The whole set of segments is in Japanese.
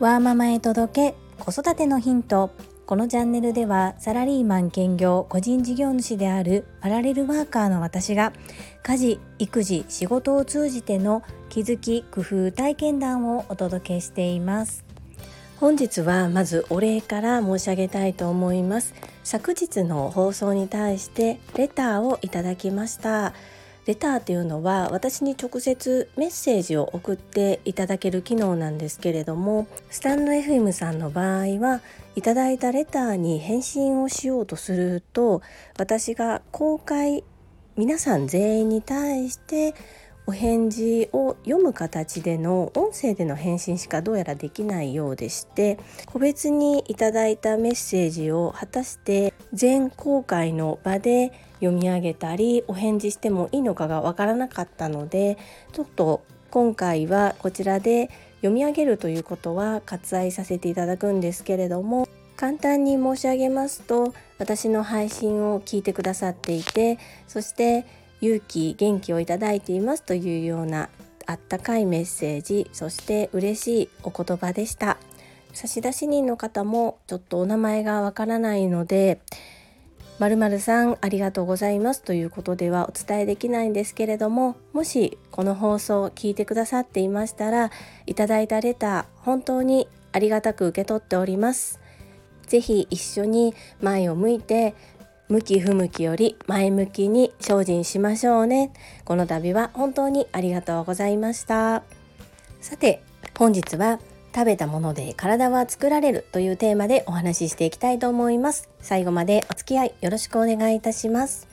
ワーママへ届け子育てのヒント。このチャンネルではサラリーマン兼業個人事業主であるパラレルワーカーの私が家事育児仕事を通じての気づき工夫体験談をお届けしています。本日はまずお礼から申し上げたいと思います。昨日の放送に対してレターをいただきました。レターというのは私に直接メッセージを送っていただける機能なんですけれどもスタンド FM さんの場合はいただいたレターに返信をしようとすると私が公開皆さん全員に対してお返事を読む形での音声での返信しかどうやらできないようでして個別にいただいたメッセージを果たして全公開の場で読み上げたりお返事してもいいのかがわからなかったのでちょっと今回はこちらで読み上げるということは割愛させていただくんですけれども簡単に申し上げますと私の配信を聞いてくださっていてそして勇気元気をいただいていますというようなあったかいメッセージそして嬉しいお言葉でした。差出人の方もちょっとお名前がわからないので〇〇さんありがとうございますということではお伝えできないんですけれどももしこの放送を聞いてくださっていましたらいただいたレター本当にありがたく受け取っております。ぜひ一緒に前を向いて向き不向きより前向きに精進しましょうね。この度は本当にありがとうございました。さて本日は食べたもので体は作られるというテーマでお話ししていきたいと思います。最後までお付き合いよろしくお願いいたします。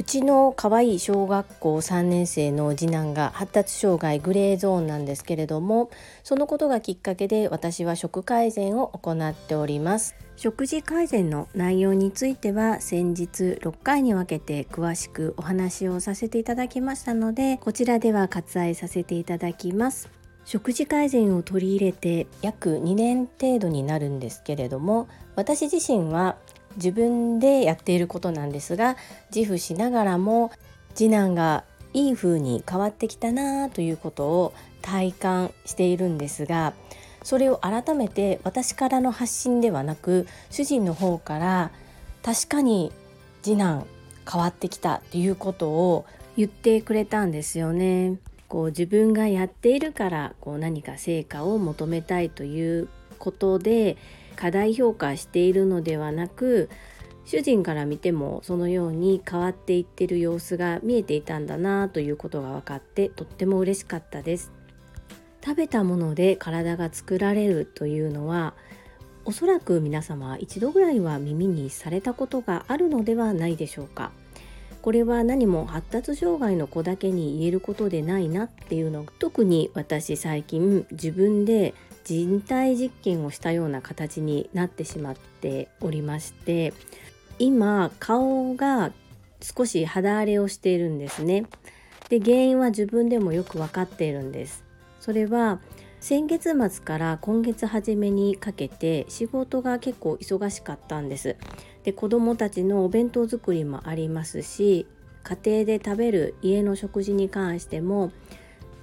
うちの可愛い小学校3年生の次男が発達障害グレーゾーンなんですけれどもそのことがきっかけで私は食改善を行っております。食事改善の内容については先日6回に分けて詳しくお話をさせていただきましたのでこちらでは割愛させていただきます。食事改善を取り入れて約2年程度になるんですけれども私自身は自分でやっていることなんですが自負しながらも次男がいい風に変わってきたなということを体感しているんですがそれを改めて私からの発信ではなく主人の方から確かに次男変わってきたということを言ってくれたんですよね。こう自分がやっているからこう何か成果を求めたいということで過大評価しているのではなく主人から見てもそのように変わっていってる様子が見えていたんだなということが分かってとっても嬉しかったです。食べたもので体が作られるというのはおそらく皆様一度ぐらいは耳にされたことがあるのではないでしょうか。これは何も発達障害の子だけに言えることでないなっていうのが特に私最近自分で人体実験をしたような形になってしまっておりまして今顔が少し肌荒れをしているんですね。で原因は自分でもよく分かっているんです。それは先月末から今月初めにかけて仕事が結構忙しかったんです。で子どもたちのお弁当作りもありますし家庭で食べる家の食事に関しても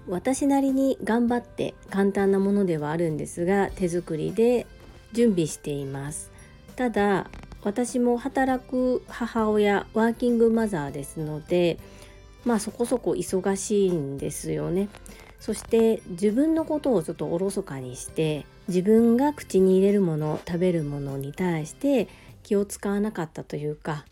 私なりに頑張って簡単なものではあるんですが手作りで準備しています。ただ私も働く母親ワーキングマザーですのでまあそこそこ忙しいんですよね。そして自分のことをちょっとおろそかにして自分が口に入れるもの食べるものに対して気を使わなかったというか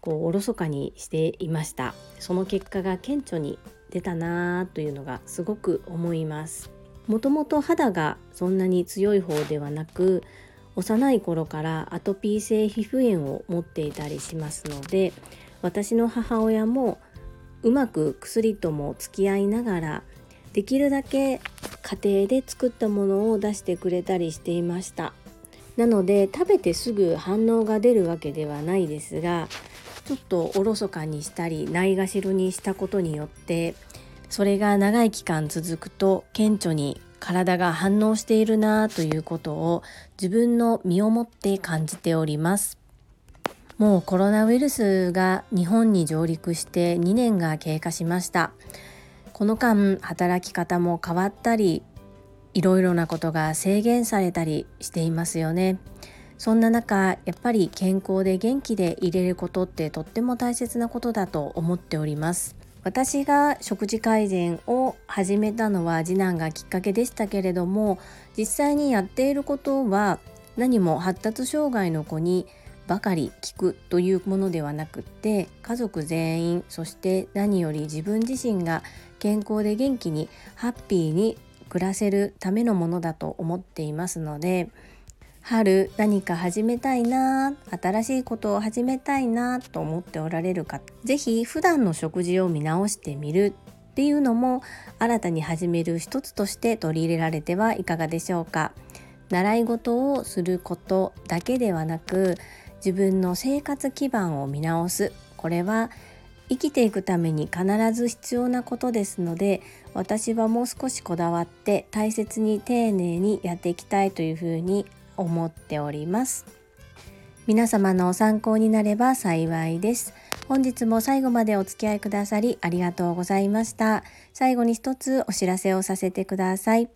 こうおろそかにしていました。その結果が顕著に出たなというのがすごく思います。もともと肌がそんなに強い方ではなく幼い頃からアトピー性皮膚炎を持っていたりしますので私の母親もうまく薬とも付き合いながらできるだけ家庭で作ったものを出してくれたりしていました。なので食べてすぐ反応が出るわけではないですがちょっとおろそかにしたりないがしろにしたことによってそれが長い期間続くと顕著に体が反応しているなということを自分の身をもって感じております。もうコロナウイルスが日本に上陸して2年が経過しました。この間働き方も変わったりいろいろなことが制限されたりしていますよね。そんな中やっぱり健康で元気でいれることってとっても大切なことだと思っております。私が食事改善を始めたのは次男がきっかけでしたけれども実際にやっていることは何も発達障害の子にばかり聞くというものではなくって家族全員そして何より自分自身が健康で元気にハッピーに暮らせるためのものだと思っていますので春何か始めたいな新しいことを始めたいなと思っておられる方是非普段の食事を見直してみるっていうのも新たに始める一つとして取り入れられてはいかがでしょうか。習い事をすることだけではなく自分の生活基盤を見直す。これは生きていくために必ず必要なことですので私はもう少しこだわって大切に丁寧にやっていきたいというふうに思っております。皆様の参考になれば幸いです。本日も最後までお付き合いくださりありがとうございました。最後に一つお知らせをさせてください。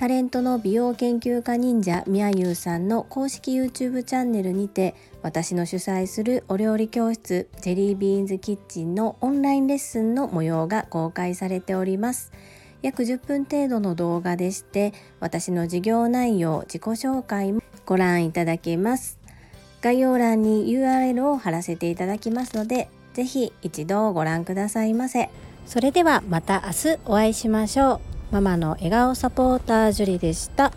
タレントの美容研究家忍者みやゆうさんの公式 YouTube チャンネルにて私の主催するお料理教室ジェリービーンズキッチンのオンラインレッスンの模様が公開されております。約10分程度の動画でして私の授業内容自己紹介もご覧いただけます。概要欄に URL を貼らせていただきますのでぜひ一度ご覧くださいませ。それではまた明日お会いしましょう。ママの笑顔サポータージュリでした。